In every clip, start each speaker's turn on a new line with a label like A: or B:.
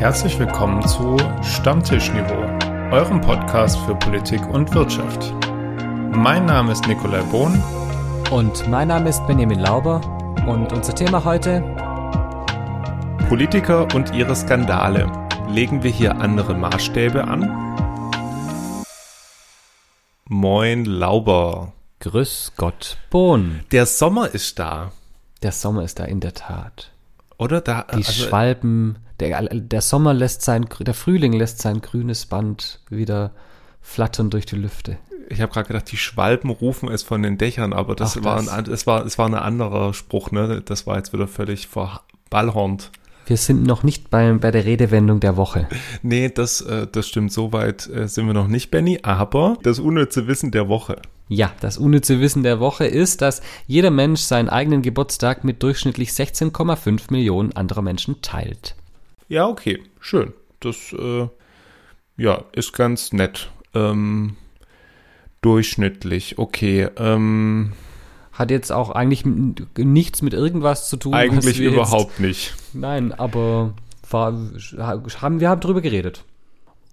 A: Herzlich willkommen zu Stammtischniveau, eurem Podcast für Politik und Wirtschaft. Mein Name ist Nikolai Bohn.
B: Und mein Name ist Benjamin Lauber. Und unser Thema heute?
A: Politiker und ihre Skandale. Legen wir hier andere Maßstäbe an? Moin Lauber.
B: Grüß Gott, Bohn.
A: Der Sommer ist da.
B: Der Sommer ist da in der Tat.
A: Oder da.
B: Die also, Schwalben, der, der Sommer lässt sein, der Frühling lässt sein grünes Band wieder flattern durch die Lüfte.
A: Ich habe gerade gedacht, die Schwalben rufen es von den Dächern, aber das, Ach, war, Ein, es war, es war ein anderer Spruch, ne? Das war jetzt wieder völlig verballhornt.
B: Wir sind noch nicht bei, bei der Redewendung der Woche.
A: Nee, das, äh, das stimmt. Soweit äh, sind wir noch nicht, Benny. Aber das unnütze Wissen der Woche.
B: Ja, das unnütze Wissen der Woche ist, dass jeder Mensch seinen eigenen Geburtstag mit durchschnittlich 16,5 Millionen anderer Menschen teilt.
A: Ja, okay, schön. Das äh, ja, ist ganz nett. Ähm, durchschnittlich, okay. Ähm,
B: hat jetzt auch eigentlich nichts mit irgendwas zu tun.
A: Eigentlich überhaupt jetzt, nicht.
B: Nein, aber war, haben, wir haben drüber geredet.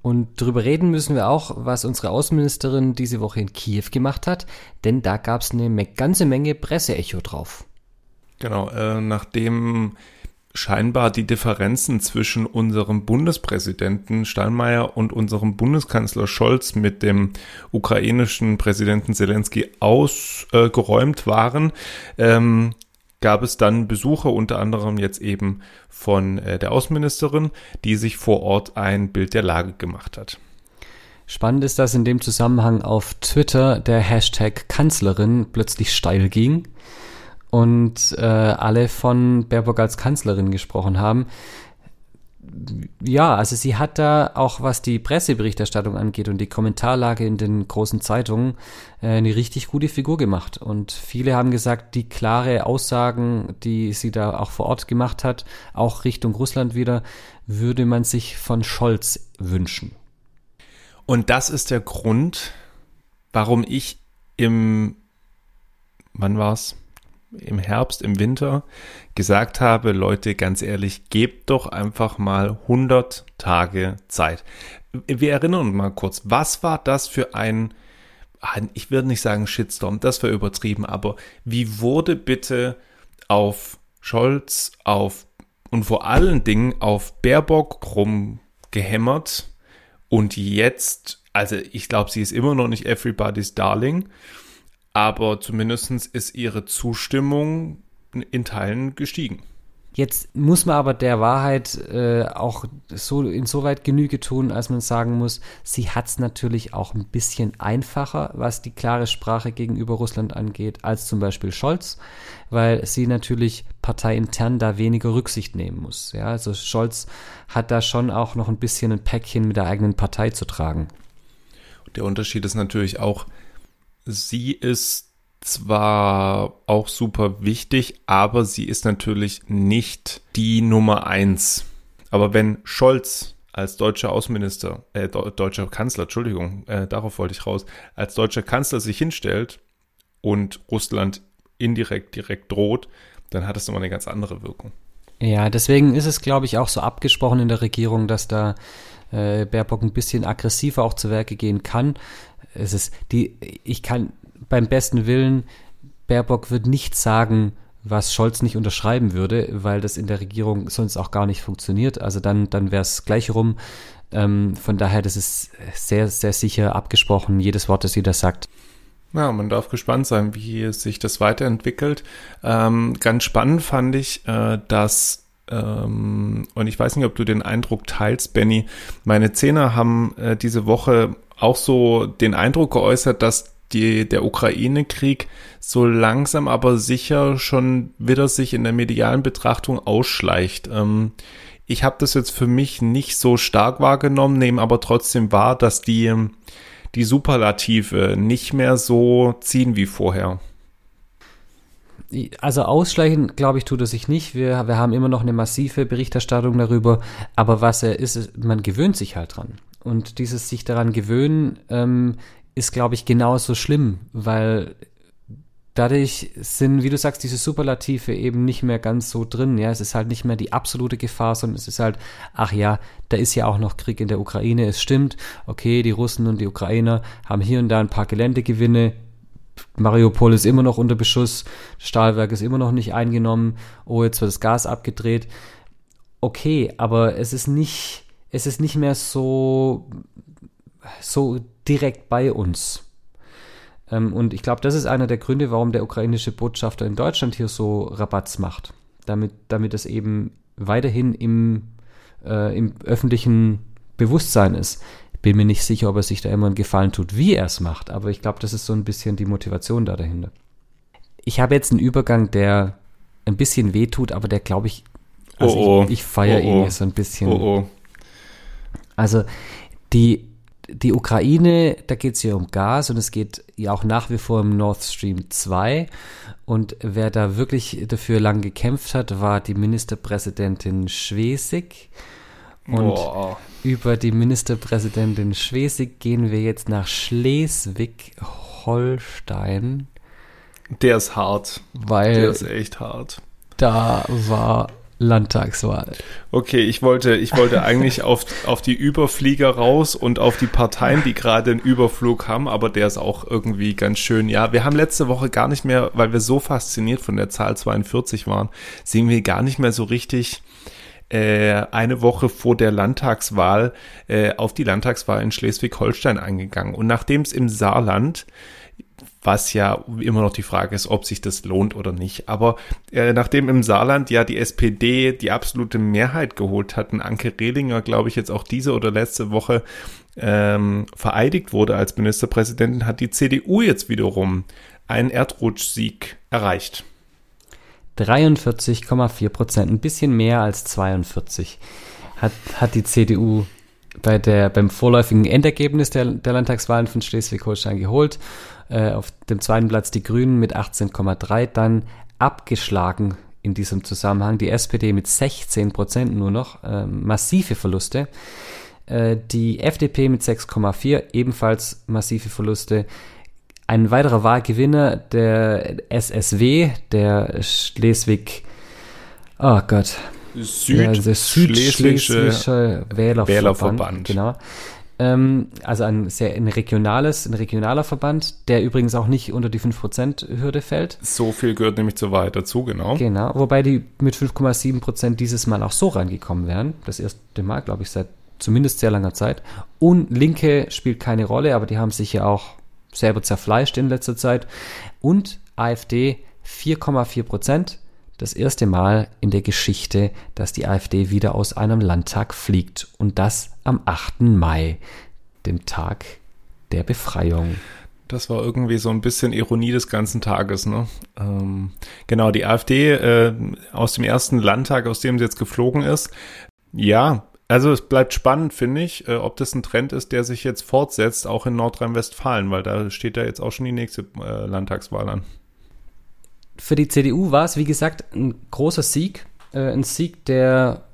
B: Und darüber reden müssen wir auch, was unsere Außenministerin diese Woche in Kiew gemacht hat, denn da gab es eine ganze Menge Presseecho drauf.
A: Genau, äh, nachdem scheinbar die Differenzen zwischen unserem Bundespräsidenten Steinmeier und unserem Bundeskanzler Scholz mit dem ukrainischen Präsidenten Zelensky ausgeräumt äh, waren, ähm, gab es dann Besucher, unter anderem jetzt eben von äh, der Außenministerin, die sich vor Ort ein Bild der Lage gemacht hat.
B: Spannend ist, dass in dem Zusammenhang auf Twitter der Hashtag Kanzlerin plötzlich steil ging und äh, alle von Baerbock als Kanzlerin gesprochen haben. Ja, also sie hat da auch, was die Presseberichterstattung angeht und die Kommentarlage in den großen Zeitungen, äh, eine richtig gute Figur gemacht. Und viele haben gesagt, die klare Aussagen, die sie da auch vor Ort gemacht hat, auch Richtung Russland wieder, würde man sich von Scholz wünschen.
A: Und das ist der Grund, warum ich im, wann war's? Im Herbst, im Winter gesagt habe, Leute, ganz ehrlich, gebt doch einfach mal 100 Tage Zeit. Wir erinnern uns mal kurz, was war das für ein, ich würde nicht sagen Shitstorm, das war übertrieben, aber wie wurde bitte auf Scholz, auf und vor allen Dingen auf Baerbock rumgehämmert und jetzt, also ich glaube, sie ist immer noch nicht everybody's darling, aber zumindest ist ihre Zustimmung in Teilen gestiegen.
B: Jetzt muss man aber der Wahrheit äh, auch so insoweit Genüge tun, als man sagen muss, sie hat es natürlich auch ein bisschen einfacher, was die klare Sprache gegenüber Russland angeht, als zum Beispiel Scholz, weil sie natürlich parteiintern da weniger Rücksicht nehmen muss. Ja, also Scholz hat da schon auch noch ein bisschen ein Päckchen mit der eigenen Partei zu tragen.
A: Der Unterschied ist natürlich auch, sie ist zwar auch super wichtig, aber sie ist natürlich nicht die Nummer eins. Aber wenn Scholz als deutscher Außenminister, äh, deutscher Kanzler, Entschuldigung, äh, darauf wollte ich raus, als deutscher Kanzler sich hinstellt und Russland indirekt direkt droht, dann hat es nochmal eine ganz andere Wirkung.
B: Ja, deswegen ist es, glaube ich, auch so abgesprochen in der Regierung, dass da äh, Baerbock ein bisschen aggressiver auch zu Werke gehen kann es ist die, ich kann beim besten Willen, Baerbock wird nicht sagen, was Scholz nicht unterschreiben würde, weil das in der Regierung sonst auch gar nicht funktioniert. Also dann, dann wäre es gleich rum. Ähm, von daher, das ist sehr, sehr sicher abgesprochen, jedes Wort, das sie da sagt.
A: Ja, man darf gespannt sein, wie sich das weiterentwickelt. Ähm, ganz spannend fand ich, äh, dass ähm, und ich weiß nicht, ob du den Eindruck teilst, Benny. Meine Zehner haben äh, diese Woche auch so den Eindruck geäußert, dass die, der Ukraine-Krieg so langsam aber sicher schon wieder sich in der medialen Betrachtung ausschleicht. Ähm, ich habe das jetzt für mich nicht so stark wahrgenommen, nehme aber trotzdem wahr, dass die, die Superlative nicht mehr so ziehen wie vorher.
B: Also ausschleichen, glaube ich, tut er sich nicht. Wir, wir haben immer noch eine massive Berichterstattung darüber. Aber was er ist, man gewöhnt sich halt dran. Und dieses sich daran gewöhnen ähm, ist, glaube ich, genauso schlimm, weil dadurch sind, wie du sagst, diese Superlative eben nicht mehr ganz so drin. Ja, es ist halt nicht mehr die absolute Gefahr, sondern es ist halt, ach ja, da ist ja auch noch Krieg in der Ukraine. Es stimmt, okay, die Russen und die Ukrainer haben hier und da ein paar Geländegewinne. Mariupol ist immer noch unter Beschuss, Stahlwerk ist immer noch nicht eingenommen. Oh, jetzt wird das Gas abgedreht. Okay, aber es ist nicht, es ist nicht mehr so, so direkt bei uns. Ähm, und ich glaube, das ist einer der Gründe, warum der ukrainische Botschafter in Deutschland hier so Rabatz macht. Damit, damit es eben weiterhin im, äh, im öffentlichen Bewusstsein ist. Bin mir nicht sicher, ob er sich da immer einen Gefallen tut, wie er es macht, aber ich glaube, das ist so ein bisschen die Motivation da dahinter. Ich habe jetzt einen Übergang, der ein bisschen wehtut, aber der glaube ich, also
A: oh, oh.
B: ich, ich feiere
A: oh,
B: ihn so ein bisschen.
A: Oh, oh.
B: Also die die Ukraine, da geht es ja um Gas und es geht ja auch nach wie vor um Nord Stream 2. Und wer da wirklich dafür lang gekämpft hat, war die Ministerpräsidentin Schwesig. Und
A: Boah.
B: über die Ministerpräsidentin Schwesig gehen wir jetzt nach Schleswig-Holstein.
A: Der ist hart.
B: Weil
A: Der ist echt hart.
B: Da war Landtagswahl.
A: Okay, ich wollte, ich wollte eigentlich auf, auf die Überflieger raus und auf die Parteien, die gerade einen Überflug haben, aber der ist auch irgendwie ganz schön. Ja, wir haben letzte Woche gar nicht mehr, weil wir so fasziniert von der Zahl 42 waren, sehen wir gar nicht mehr so richtig äh, eine Woche vor der Landtagswahl äh, auf die Landtagswahl in Schleswig-Holstein eingegangen. Und nachdem es im Saarland was ja immer noch die Frage ist, ob sich das lohnt oder nicht. Aber äh, nachdem im Saarland ja die SPD die absolute Mehrheit geholt hatten, Anke Rehlinger, glaube ich, jetzt auch diese oder letzte Woche ähm, vereidigt wurde als Ministerpräsidentin, hat die CDU jetzt wiederum einen Erdrutschsieg erreicht.
B: 43,4 Prozent, ein bisschen mehr als 42 hat, hat die CDU bei der, beim vorläufigen Endergebnis der, der Landtagswahlen von Schleswig-Holstein geholt äh, auf dem zweiten Platz die Grünen mit 18,3, dann abgeschlagen in diesem Zusammenhang die SPD mit 16 Prozent nur noch, äh, massive Verluste. Äh, die FDP mit 6,4, ebenfalls massive Verluste. Ein weiterer Wahlgewinner, der SSW, der Schleswig, oh Gott,
A: Süd
B: ja, der Südschleswische Wählerverband,
A: Wählerverband.
B: Genau. Ähm, also ein sehr ein regionales, ein regionaler Verband, der übrigens auch nicht unter die 5%-Hürde fällt.
A: So viel gehört nämlich zu weit dazu, genau.
B: Genau, wobei die mit 5,7% dieses Mal auch so reingekommen wären. Das erste Mal, glaube ich, seit zumindest sehr langer Zeit. Und Linke spielt keine Rolle, aber die haben sich ja auch selber zerfleischt in letzter Zeit. Und AfD 4,4 Prozent. Das erste Mal in der Geschichte, dass die AfD wieder aus einem Landtag fliegt. Und das am 8. Mai, dem Tag der Befreiung.
A: Das war irgendwie so ein bisschen Ironie des ganzen Tages, ne? Ähm, genau, die AfD äh, aus dem ersten Landtag, aus dem sie jetzt geflogen ist. Ja, also es bleibt spannend, finde ich, äh, ob das ein Trend ist, der sich jetzt fortsetzt, auch in Nordrhein-Westfalen, weil da steht ja jetzt auch schon die nächste äh, Landtagswahl an.
B: Für die CDU war es, wie gesagt, ein großer Sieg. Äh, ein Sieg, der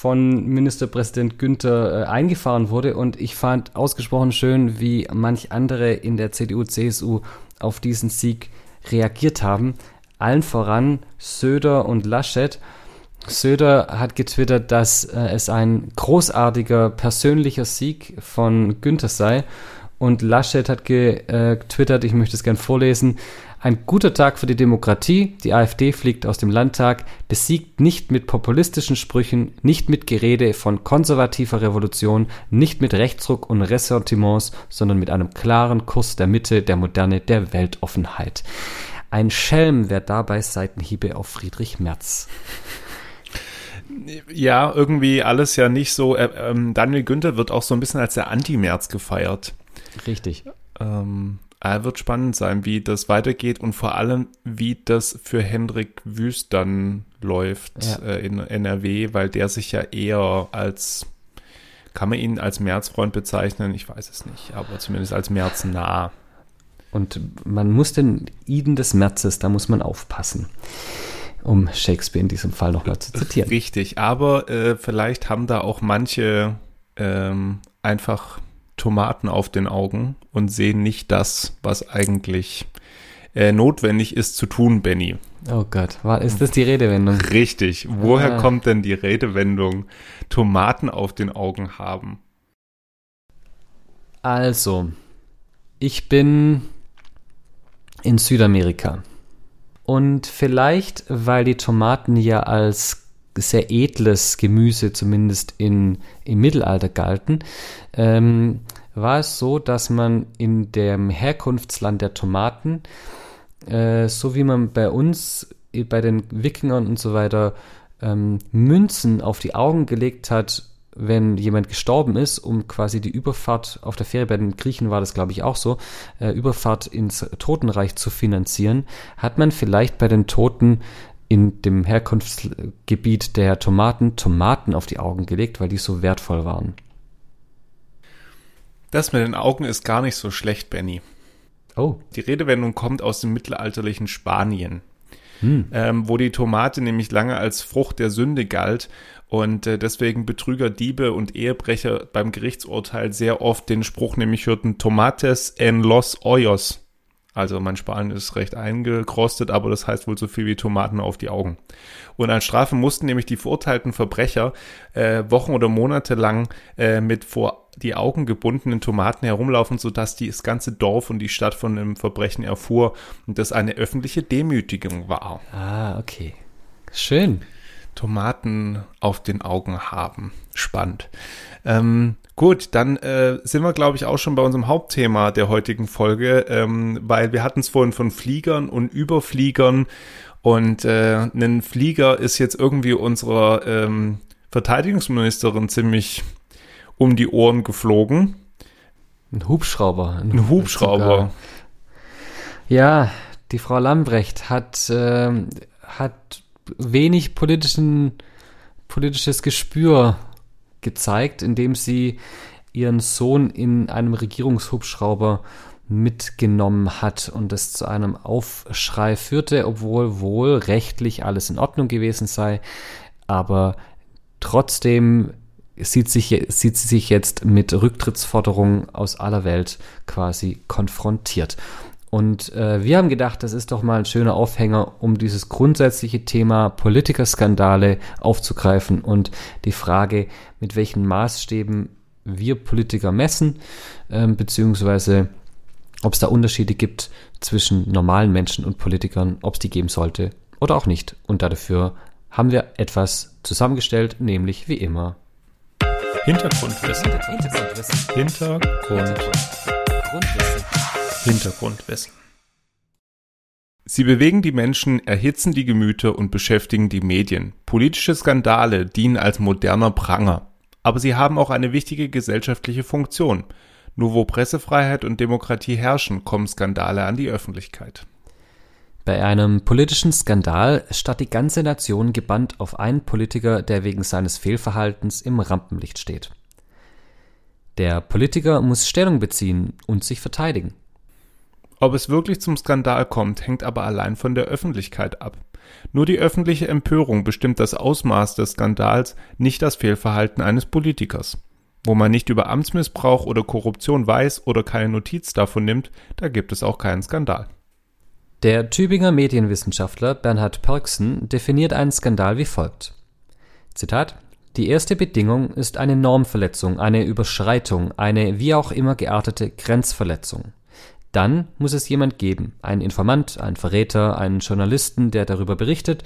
B: von Ministerpräsident Günther äh, eingefahren wurde. Und ich fand ausgesprochen schön, wie manch andere in der CDU, CSU auf diesen Sieg reagiert haben. Allen voran Söder und Laschet. Söder hat getwittert, dass äh, es ein großartiger persönlicher Sieg von Günther sei. Und Laschet hat äh, getwittert, ich möchte es gern vorlesen, ein guter Tag für die Demokratie. Die AfD fliegt aus dem Landtag, besiegt nicht mit populistischen Sprüchen, nicht mit Gerede von konservativer Revolution, nicht mit Rechtsruck und Ressentiments, sondern mit einem klaren Kurs der Mitte, der Moderne, der Weltoffenheit. Ein Schelm, wer dabei Seitenhiebe auf Friedrich Merz.
A: Ja, irgendwie alles ja nicht so. Äh, ähm, Daniel Günther wird auch so ein bisschen als der Anti-Merz gefeiert.
B: Richtig.
A: Ähm, äh, wird spannend sein, wie das weitergeht und vor allem, wie das für Hendrik Wüst dann läuft
B: Ja.
A: äh, in NRW, weil der sich ja eher als, kann man ihn als Märzfreund bezeichnen? Ich weiß es nicht, aber zumindest als März nah.
B: Und man muss den Iden des Märzes, da muss man aufpassen. Um Shakespeare in diesem Fall nochmal zu zitieren.
A: Richtig, aber äh, vielleicht haben da auch manche ähm, einfach Tomaten auf den Augen und sehen nicht das, was eigentlich äh, notwendig ist zu tun, Benny.
B: Oh Gott, ist das die Redewendung?
A: Richtig. Woher
B: Ah.
A: kommt denn die Redewendung Tomaten auf den Augen haben?
B: Also, ich bin in Südamerika. Und vielleicht, weil die Tomaten ja als sehr edles Gemüse zumindest in, im Mittelalter galten, ähm, war es so, dass man in dem Herkunftsland der Tomaten, äh, so wie man bei uns äh, bei den Wikingern und so weiter ähm, Münzen auf die Augen gelegt hat, wenn jemand gestorben ist, um quasi die Überfahrt auf der Fähre, bei den Griechen war das glaube ich auch so, äh, Überfahrt ins Totenreich zu finanzieren, hat man vielleicht bei den Toten in dem Herkunftsgebiet der Tomaten Tomaten auf die Augen gelegt, weil die so wertvoll waren.
A: Das mit den Augen ist gar nicht so schlecht, Benny.
B: Oh,
A: Die Redewendung kommt aus dem mittelalterlichen Spanien,
B: hm.
A: ähm, wo die Tomate nämlich lange als Frucht der Sünde galt und äh, deswegen Betrüger, Diebe und Ehebrecher beim Gerichtsurteil sehr oft den Spruch nämlich hörten Tomates en los hoyos. Also mein Spanien ist recht eingekrostet, aber das heißt wohl so viel wie Tomaten auf die Augen. Und als Strafe mussten nämlich die verurteilten Verbrecher äh, Wochen oder Monate lang äh, mit vor die Augen gebundenen Tomaten herumlaufen, sodass die, das ganze Dorf und die Stadt von dem Verbrechen erfuhr und das eine öffentliche Demütigung war.
B: ah, okay. Schön.
A: Tomaten auf den Augen haben. Spannend. Ähm, gut, dann äh, sind wir, glaube ich, auch schon bei unserem Hauptthema der heutigen Folge, ähm, weil wir hatten es vorhin von Fliegern und Überfliegern und äh, ein Flieger ist jetzt irgendwie unserer ähm, Verteidigungsministerin ziemlich um die Ohren geflogen.
B: Ein Hubschrauber.
A: Ein Hubschrauber.
B: Sogar. Ja, die Frau Lambrecht hat, ähm, hat wenig politischen, politisches Gespür gezeigt, indem sie ihren Sohn in einem Regierungshubschrauber mitgenommen hat und es zu einem Aufschrei führte, obwohl wohl rechtlich alles in Ordnung gewesen sei. Aber trotzdem sieht, sich, sieht sie sich jetzt mit Rücktrittsforderungen aus aller Welt quasi konfrontiert. Und äh, wir haben gedacht, das ist doch mal ein schöner Aufhänger, um dieses grundsätzliche Thema Politikerskandale aufzugreifen und die Frage, mit welchen Maßstäben wir Politiker messen, ähm, beziehungsweise ob es da Unterschiede gibt zwischen normalen Menschen und Politikern, ob es die geben sollte oder auch nicht. Und dafür haben wir etwas zusammengestellt, nämlich wie immer
A: Hintergrundwissen.
B: Hintergrundwissen.
A: Hintergrund.
B: Grundwissen.
A: Hintergrundwissen. Sie bewegen die Menschen, erhitzen die Gemüter und beschäftigen die Medien. Politische Skandale dienen als moderner Pranger. Aber sie haben auch eine wichtige gesellschaftliche Funktion. Nur wo Pressefreiheit und Demokratie herrschen, kommen Skandale an die Öffentlichkeit.
B: Bei einem politischen Skandal starrt die ganze Nation gebannt auf einen Politiker, der wegen seines Fehlverhaltens im Rampenlicht steht. Der Politiker muss Stellung beziehen und sich verteidigen.
A: Ob es wirklich zum Skandal kommt, hängt aber allein von der Öffentlichkeit ab. Nur die öffentliche Empörung bestimmt das Ausmaß des Skandals, nicht das Fehlverhalten eines Politikers. Wo man nicht über Amtsmissbrauch oder Korruption weiß oder keine Notiz davon nimmt, da gibt es auch keinen Skandal.
B: Der Tübinger Medienwissenschaftler Bernhard Pörksen definiert einen Skandal wie folgt. Zitat Die erste Bedingung ist eine Normverletzung, eine Überschreitung, eine wie auch immer geartete Grenzverletzung. Dann muss es jemand geben, einen Informant, einen Verräter, einen Journalisten, der darüber berichtet.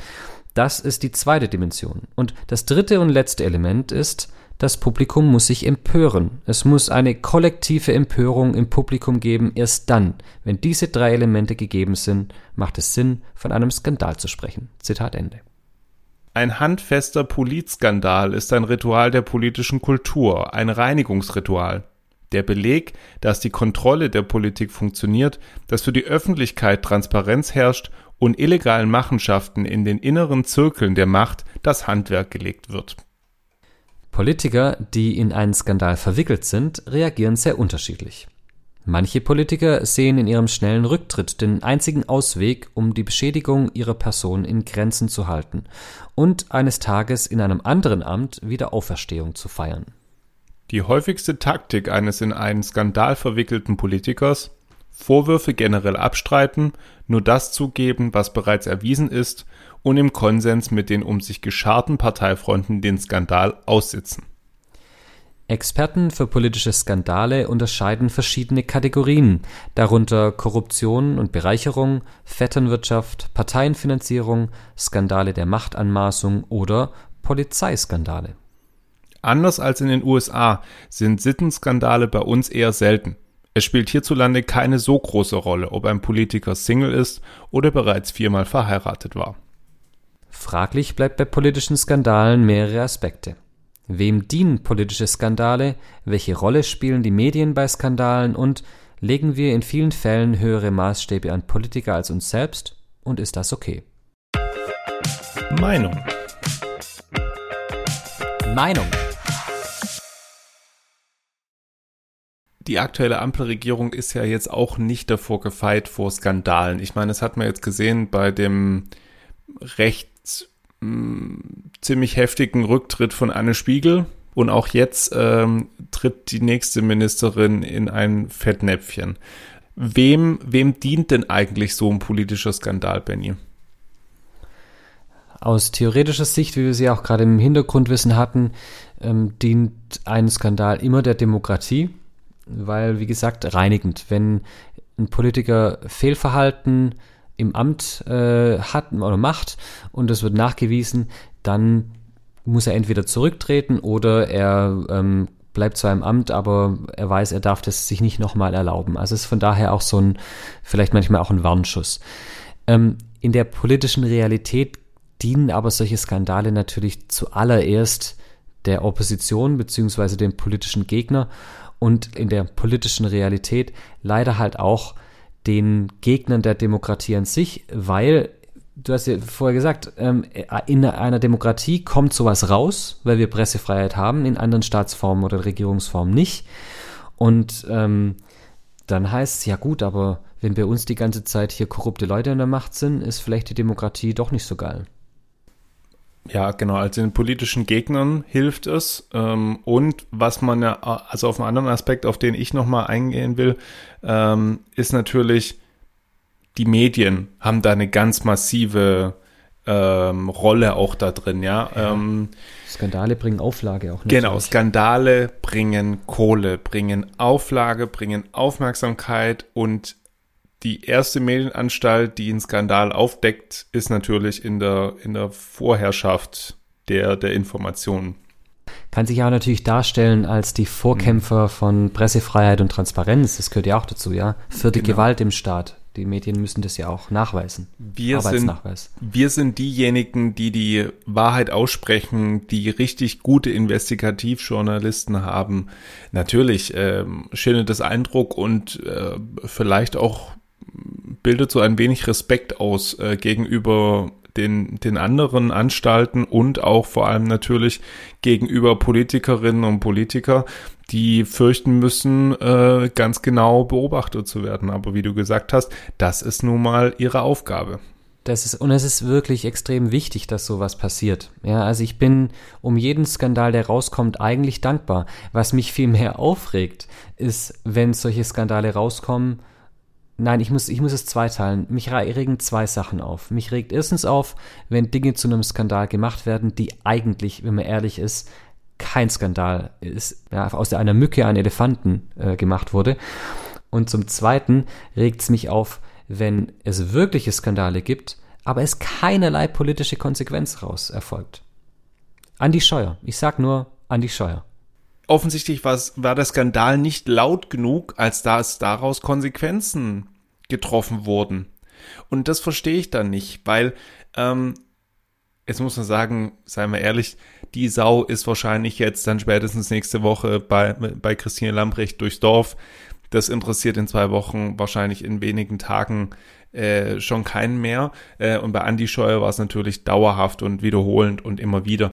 B: Das ist die zweite Dimension. Und das dritte und letzte Element ist, das Publikum muss sich empören. Es muss eine kollektive Empörung im Publikum geben. Erst dann, wenn diese drei Elemente gegeben sind, macht es Sinn, von einem Skandal zu sprechen. Zitat Ende.
A: Ein handfester Politskandal ist ein Ritual der politischen Kultur, ein Reinigungsritual. Der Beleg, dass die Kontrolle der Politik funktioniert, dass für die Öffentlichkeit Transparenz herrscht und illegalen Machenschaften in den inneren Zirkeln der Macht das Handwerk gelegt wird.
B: Politiker, die in einen Skandal verwickelt sind, reagieren sehr unterschiedlich. Manche Politiker sehen in ihrem schnellen Rücktritt den einzigen Ausweg, um die Beschädigung ihrer Person in Grenzen zu halten und eines Tages in einem anderen Amt wieder Auferstehung zu feiern.
A: Die häufigste Taktik eines in einen Skandal verwickelten Politikers Vorwürfe generell abstreiten, nur das zugeben, was bereits erwiesen ist und im Konsens mit den um sich gescharten Parteifreunden den Skandal aussitzen.
B: Experten für politische Skandale unterscheiden verschiedene Kategorien, darunter Korruption und Bereicherung, Vetternwirtschaft, Parteienfinanzierung, Skandale der Machtanmaßung oder Polizeiskandale.
A: Anders als in den USA sind Sittenskandale bei uns eher selten. Es spielt hierzulande keine so große Rolle, ob ein Politiker Single ist oder bereits viermal verheiratet war.
B: Fraglich bleibt bei politischen Skandalen mehrere Aspekte. Wem dienen politische Skandale? Welche Rolle spielen die Medien bei Skandalen? Und legen wir in vielen Fällen höhere Maßstäbe an Politiker als uns selbst? Und ist das okay?
A: Meinung.
B: Meinung.
A: Die aktuelle Ampelregierung ist ja jetzt auch nicht davor gefeit vor Skandalen. Ich meine, das hat man jetzt gesehen bei dem recht ziemlich heftigen Rücktritt von Anne Spiegel. Und auch jetzt ähm, tritt die nächste Ministerin in ein Fettnäpfchen. Wem, wem dient denn eigentlich so ein politischer Skandal, Benny?
B: Aus theoretischer Sicht, wie wir sie auch gerade im Hintergrundwissen hatten, ähm, dient ein Skandal immer der Demokratie, weil, wie gesagt, reinigend. Wenn ein Politiker Fehlverhalten im Amt äh, hat oder macht und es wird nachgewiesen, dann muss er entweder zurücktreten oder er ähm, bleibt zwar im Amt, aber er weiß, er darf das sich nicht nochmal erlauben. Also es ist von daher auch so ein, vielleicht manchmal auch ein Warnschuss. Ähm, in der politischen Realität dienen aber solche Skandale natürlich zuallererst der Opposition beziehungsweise dem politischen Gegner und in der politischen Realität leider halt auch den Gegnern der Demokratie an sich, weil du hast ja vorher gesagt, ähm, in einer Demokratie kommt sowas raus, weil wir Pressefreiheit haben, in anderen Staatsformen oder Regierungsformen nicht. Und ähm, dann heißt es, ja gut, aber wenn bei uns die ganze Zeit hier korrupte Leute an der Macht sind, ist vielleicht die Demokratie doch nicht so geil.
A: Ja, genau. Also den politischen Gegnern hilft es. Ähm, und was man ja, also auf einen anderen Aspekt, auf den ich nochmal eingehen will, ähm, ist natürlich, die Medien haben da eine ganz massive ähm, Rolle auch da drin, ja. ja. Ähm,
B: Skandale bringen Auflage auch.
A: Natürlich. Genau, Skandale bringen Kohle, bringen Auflage, bringen Aufmerksamkeit und die erste Medienanstalt, die einen Skandal aufdeckt, ist natürlich in der, in der Vorherrschaft der, der Informationen.
B: Kann sich ja natürlich darstellen als die Vorkämpfer von Pressefreiheit und Transparenz. Das gehört ja auch dazu, ja. Für die genau. Gewalt im Staat. Die Medien müssen das ja auch nachweisen.
A: Wir sind, wir sind diejenigen, die die Wahrheit aussprechen, die richtig gute Investigativjournalisten haben. Natürlich ähm, schindet das Eindruck und äh, vielleicht auch bildet so ein wenig Respekt aus äh, gegenüber den, den anderen Anstalten und auch vor allem natürlich gegenüber Politikerinnen und Politiker, die fürchten müssen, äh, ganz genau beobachtet zu werden. Aber wie du gesagt hast, das ist nun mal ihre Aufgabe.
B: Das ist, und es ist wirklich extrem wichtig, dass sowas passiert. Ja, also ich bin um jeden Skandal, der rauskommt, eigentlich dankbar. Was mich viel mehr aufregt, ist, wenn solche Skandale rauskommen, Nein, ich muss, ich muss es zweiteilen. Mich regen zwei Sachen auf. Mich regt erstens auf, wenn Dinge zu einem Skandal gemacht werden, die eigentlich, wenn man ehrlich ist, kein Skandal ist, ja, aus einer Mücke ein Elefanten äh, gemacht wurde. Und zum Zweiten regt es mich auf, wenn es wirkliche Skandale gibt, aber es keinerlei politische Konsequenz raus erfolgt. Andi Scheuer. Ich sag nur Andi Scheuer
A: offensichtlich war der Skandal nicht laut genug, als da es daraus Konsequenzen getroffen wurden. Und das verstehe ich dann nicht, weil ähm, jetzt muss man sagen, seien wir ehrlich, die Sau ist wahrscheinlich jetzt dann spätestens nächste Woche bei, bei Christine Lambrecht durchs Dorf. Das interessiert in zwei Wochen, wahrscheinlich in wenigen Tagen äh, schon keinen mehr. Äh, und bei Andy Scheuer war es natürlich dauerhaft und wiederholend und immer wieder.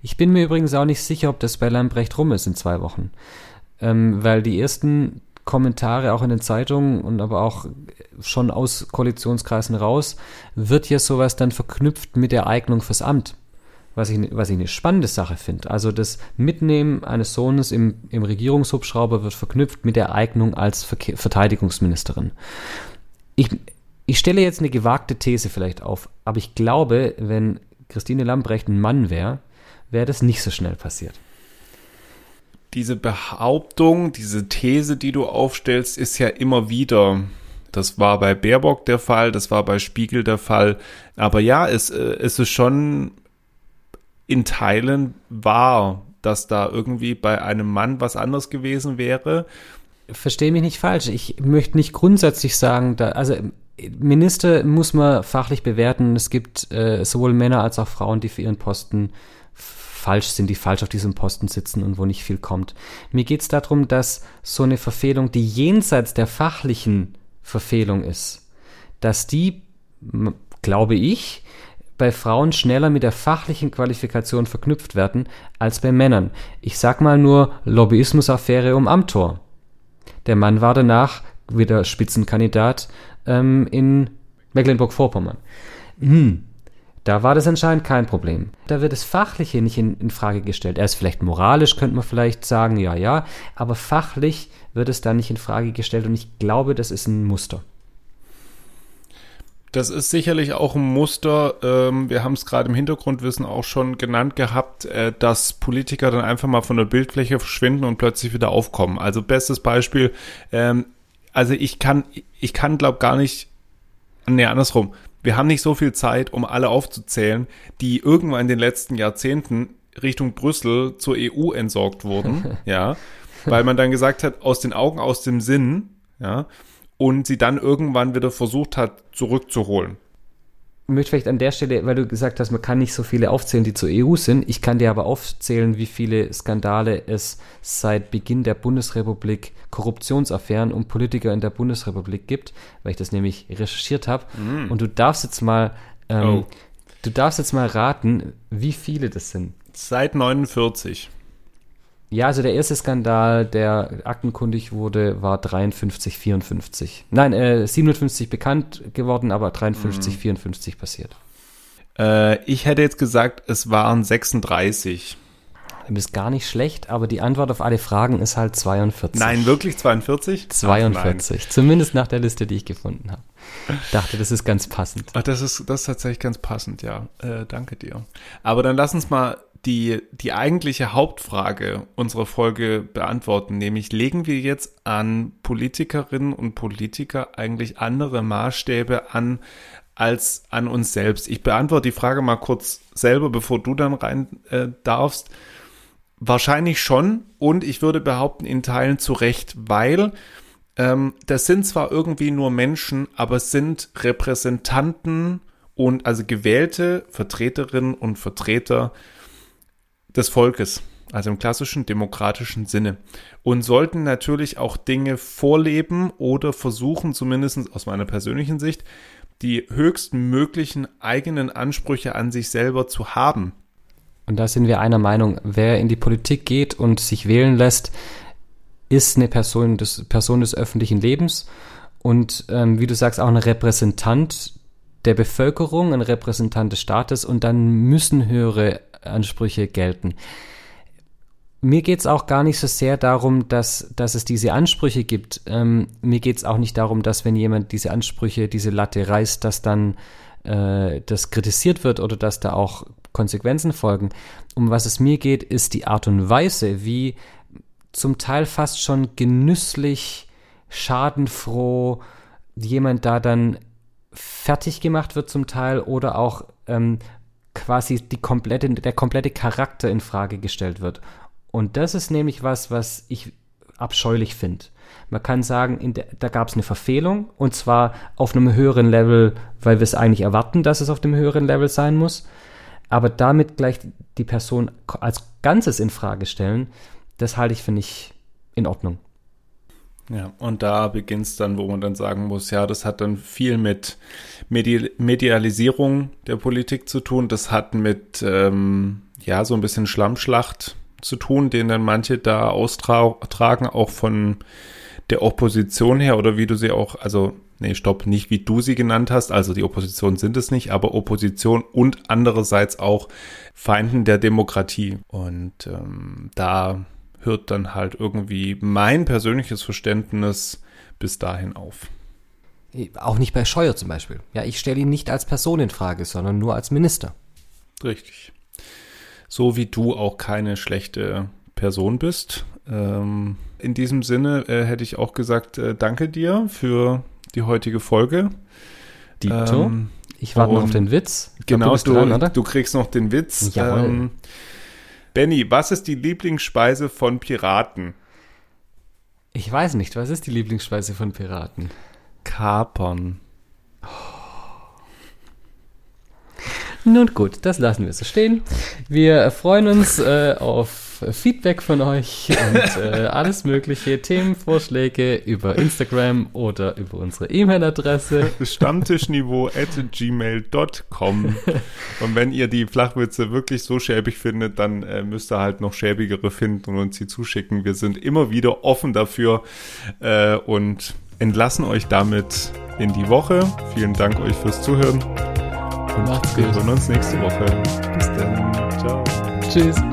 B: Ich bin mir übrigens auch nicht sicher, ob das bei Lambrecht rum ist in zwei Wochen. Ähm, weil die ersten Kommentare auch in den Zeitungen und aber auch schon aus Koalitionskreisen raus, wird hier sowas dann verknüpft mit der Eignung fürs Amt. was ich, was ich eine spannende Sache finde. Also das Mitnehmen eines Sohnes im, im Regierungshubschrauber wird verknüpft mit der Eignung als Verke Verteidigungsministerin. Ich, ich stelle jetzt eine gewagte These vielleicht auf, aber ich glaube, wenn Christine Lambrecht ein Mann wäre, wäre das nicht so schnell passiert.
A: Diese Behauptung, diese These, die du aufstellst, ist ja immer wieder das war bei Baerbock der Fall, das war bei Spiegel der Fall. Aber ja, es, äh, es ist schon in Teilen wahr, dass da irgendwie bei einem Mann was anderes gewesen wäre.
B: Verstehe mich nicht falsch. Ich möchte nicht grundsätzlich sagen, da, also Minister muss man fachlich bewerten. Es gibt äh, sowohl Männer als auch Frauen, die für ihren Posten falsch sind, die falsch auf diesem Posten sitzen und wo nicht viel kommt. Mir geht es darum, dass so eine Verfehlung, die jenseits der fachlichen Verfehlung ist, dass die, glaube ich, bei Frauen schneller mit der fachlichen Qualifikation verknüpft werden als bei Männern. Ich sag mal nur Lobbyismusaffäre um Amtor. Der Mann war danach wieder Spitzenkandidat ähm, in Mecklenburg-Vorpommern. Hm, da war das anscheinend kein Problem. Da wird das Fachliche nicht in, in, Frage gestellt. Er ist vielleicht moralisch, könnte man vielleicht sagen, ja, ja, aber fachlich wird es da nicht in Frage gestellt und ich glaube, das ist ein Muster.
A: Das ist sicherlich auch ein Muster. Ähm, wir haben es gerade im Hintergrundwissen auch schon genannt gehabt, äh, dass Politiker dann einfach mal von der Bildfläche verschwinden und plötzlich wieder aufkommen. Also bestes Beispiel. Ähm, also ich kann, ich kann, glaube gar nicht. Nee, andersrum wir haben nicht so viel Zeit, um alle aufzuzählen, die irgendwann in den letzten Jahrzehnten Richtung Brüssel zur EU entsorgt wurden, ja, weil man dann gesagt hat, aus den Augen, aus dem Sinn, ja, und sie dann irgendwann wieder versucht hat, zurückzuholen
B: möchte vielleicht an der Stelle, weil du gesagt hast, man kann nicht so viele aufzählen, die zur EU sind. Ich kann dir aber aufzählen, wie viele Skandale es seit Beginn der Bundesrepublik Korruptionsaffären und Politiker in der Bundesrepublik gibt, weil ich das nämlich recherchiert habe. Mm. Und du darfst jetzt mal, ähm, oh. du darfst jetzt mal raten, wie viele das sind.
A: Seit 49.
B: Ja, also der erste Skandal, der aktenkundig wurde, war 53, 54. Nein, äh, 57 bekannt geworden, aber 53, mhm. 54 passiert.
A: Äh, ich hätte jetzt gesagt, es waren 36.
B: Du bist gar nicht schlecht, aber die Antwort auf alle Fragen ist halt 42.
A: Nein, wirklich 42?
B: 42. Ach, Zumindest nach der Liste, die ich gefunden habe. Dachte, das ist ganz passend.
A: Ach, das ist, das ist tatsächlich ganz passend, ja. Äh, danke dir. Aber dann lass uns mal die, die eigentliche Hauptfrage unserer Folge beantworten, nämlich legen wir jetzt an Politikerinnen und Politiker eigentlich andere Maßstäbe an als an uns selbst? Ich beantworte die Frage mal kurz selber, bevor du dann rein äh, darfst. Wahrscheinlich schon und ich würde behaupten, in Teilen zu Recht, weil ähm, das sind zwar irgendwie nur Menschen, aber es sind Repräsentanten und also gewählte Vertreterinnen und Vertreter des Volkes, also im klassischen demokratischen Sinne. Und sollten natürlich auch Dinge vorleben oder versuchen, zumindest aus meiner persönlichen Sicht, die höchsten möglichen eigenen Ansprüche an sich selber zu haben.
B: Und da sind wir einer Meinung, wer in die Politik geht und sich wählen lässt, ist eine Person des, Person des öffentlichen Lebens und ähm, wie du sagst, auch ein Repräsentant der Bevölkerung, ein Repräsentant des Staates und dann müssen höhere Ansprüche gelten. Mir geht es auch gar nicht so sehr darum, dass, dass es diese Ansprüche gibt. Ähm, mir geht es auch nicht darum, dass wenn jemand diese Ansprüche, diese Latte reißt, dass dann äh, das kritisiert wird oder dass da auch Konsequenzen folgen. Um was es mir geht, ist die Art und Weise, wie zum Teil fast schon genüsslich, schadenfroh jemand da dann fertig gemacht wird zum Teil oder auch ähm, quasi die komplette, der komplette Charakter in Frage gestellt wird. Und das ist nämlich was, was ich abscheulich finde. Man kann sagen, der, da gab es eine Verfehlung und zwar auf einem höheren Level, weil wir es eigentlich erwarten, dass es auf dem höheren Level sein muss. Aber damit gleich die Person als Ganzes in Frage stellen, das halte ich für nicht in Ordnung.
A: Ja, und da beginnt es dann, wo man dann sagen muss, ja, das hat dann viel mit Medi Medialisierung der Politik zu tun. Das hat mit, ähm, ja, so ein bisschen Schlammschlacht zu tun, den dann manche da austragen, auch von der Opposition her oder wie du sie auch, also nee, stopp, nicht wie du sie genannt hast, also die Opposition sind es nicht, aber Opposition und andererseits auch Feinden der Demokratie. Und ähm, da hört dann halt irgendwie mein persönliches Verständnis bis dahin auf.
B: Auch nicht bei Scheuer zum Beispiel. Ja, ich stelle ihn nicht als Person in Frage, sondern nur als Minister.
A: Richtig. So wie du auch keine schlechte Person bist. Ähm, in diesem Sinne äh, hätte ich auch gesagt, äh, danke dir für die heutige Folge.
B: Dito. Ähm, ich warte noch auf den Witz.
A: Genau, du, dran, du, kriegst noch den Witz. Ähm, Benny, was ist die Lieblingsspeise von Piraten?
B: Ich weiß nicht, was ist die Lieblingsspeise von Piraten?
A: Kapern.
B: Nun gut, das lassen wir so stehen. Wir freuen uns äh, auf Feedback von euch und äh, alles mögliche Themenvorschläge über Instagram oder über unsere E-Mail-Adresse.
A: Stammtischniveau at gmail.com Und wenn ihr die Flachwitze wirklich so schäbig findet, dann äh, müsst ihr halt noch schäbigere finden und uns sie zuschicken. Wir sind immer wieder offen dafür äh, und entlassen euch damit in die Woche. Vielen Dank euch fürs Zuhören.
B: Und macht's.
A: Wir hören uns nächste Woche. Bis dann. Ciao.
B: Tschüss.